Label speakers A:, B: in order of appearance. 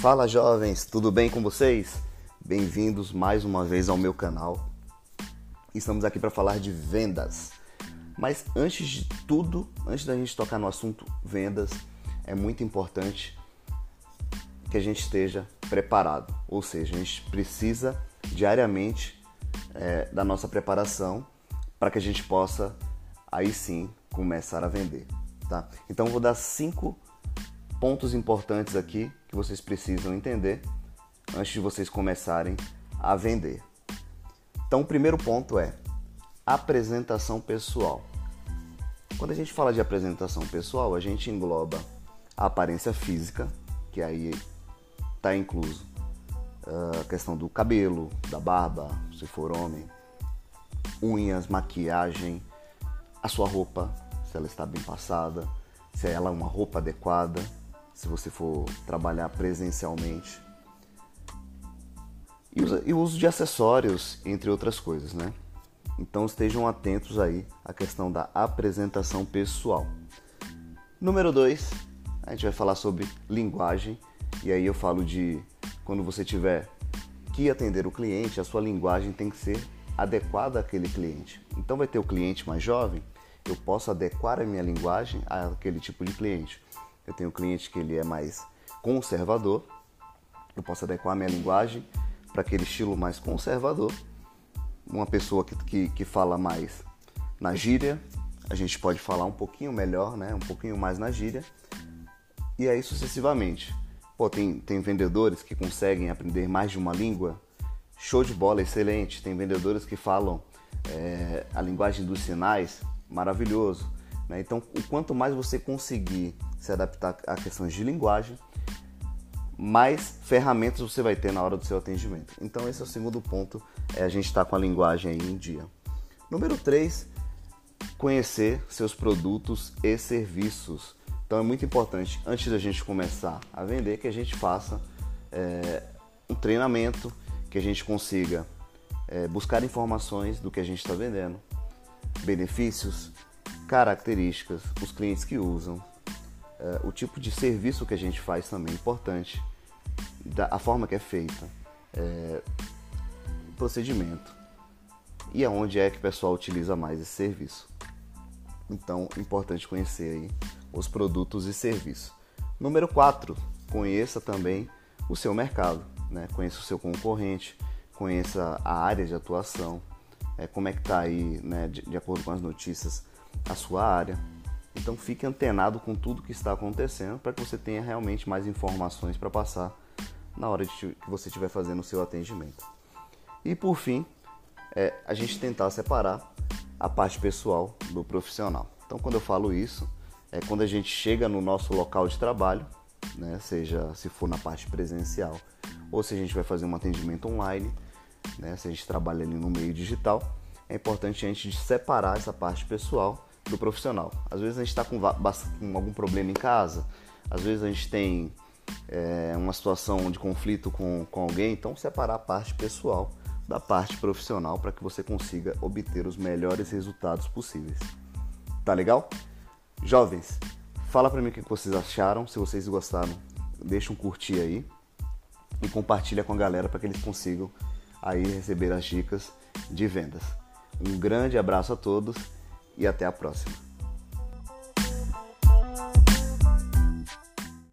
A: Fala jovens, tudo bem com vocês? Bem-vindos mais uma vez ao meu canal. Estamos aqui para falar de vendas. Mas antes de tudo, antes da gente tocar no assunto vendas, é muito importante que a gente esteja preparado. Ou seja, a gente precisa diariamente é, da nossa preparação para que a gente possa aí sim começar a vender. Tá? Então vou dar cinco pontos importantes aqui que vocês precisam entender antes de vocês começarem a vender. Então, o primeiro ponto é apresentação pessoal. Quando a gente fala de apresentação pessoal, a gente engloba a aparência física, que aí está incluso ah, a questão do cabelo, da barba, se for homem, unhas, maquiagem, a sua roupa, se ela está bem passada, se ela é uma roupa adequada, se você for trabalhar presencialmente. E o uso de acessórios, entre outras coisas, né? Então estejam atentos aí à questão da apresentação pessoal. Número 2, a gente vai falar sobre linguagem, e aí eu falo de quando você tiver que atender o cliente, a sua linguagem tem que ser adequada àquele cliente. Então vai ter o cliente mais jovem, eu posso adequar a minha linguagem àquele tipo de cliente. Eu tenho um cliente que ele é mais conservador, eu posso adequar minha linguagem para aquele estilo mais conservador. Uma pessoa que, que, que fala mais na gíria, a gente pode falar um pouquinho melhor, né? um pouquinho mais na gíria, e aí sucessivamente. Pô, tem, tem vendedores que conseguem aprender mais de uma língua, show de bola, excelente. Tem vendedores que falam é, a linguagem dos sinais, maravilhoso. Né? Então, o quanto mais você conseguir se adaptar a questões de linguagem, mais ferramentas você vai ter na hora do seu atendimento. Então, esse é o segundo ponto, é a gente estar tá com a linguagem aí em dia. Número 3, conhecer seus produtos e serviços. Então, é muito importante, antes da gente começar a vender, que a gente faça é, um treinamento, que a gente consiga é, buscar informações do que a gente está vendendo, benefícios, características, os clientes que usam, uh, o tipo de serviço que a gente faz também é importante, da, a forma que é feita, é, procedimento e aonde é que o pessoal utiliza mais esse serviço. Então, importante conhecer aí os produtos e serviços. Número 4, conheça também o seu mercado, né? conheça o seu concorrente, conheça a área de atuação, é, como é que está aí, né, de, de, acordo com as notícias, a sua área. Então fique antenado com tudo que está acontecendo para que você tenha realmente mais informações para passar na hora de, que você estiver fazendo o seu atendimento. E por fim, é, a gente tentar separar a parte pessoal do profissional. Então quando eu falo isso, é quando a gente chega no nosso local de trabalho, né, seja se for na parte presencial ou se a gente vai fazer um atendimento online, né? Se a gente trabalha ali no meio digital, é importante a gente separar essa parte pessoal do profissional. Às vezes a gente está com, com, algum problema em casa, às vezes a gente tem é, uma situação de conflito com, com alguém, então separar a parte pessoal da parte profissional para que você consiga obter os melhores resultados possíveis. Tá legal? Jovens, fala para mim o que vocês acharam, se vocês gostaram, deixa um curtir aí e compartilha com a galera para que eles consigam aí receber as dicas de vendas. Um grande abraço a todos e até a próxima.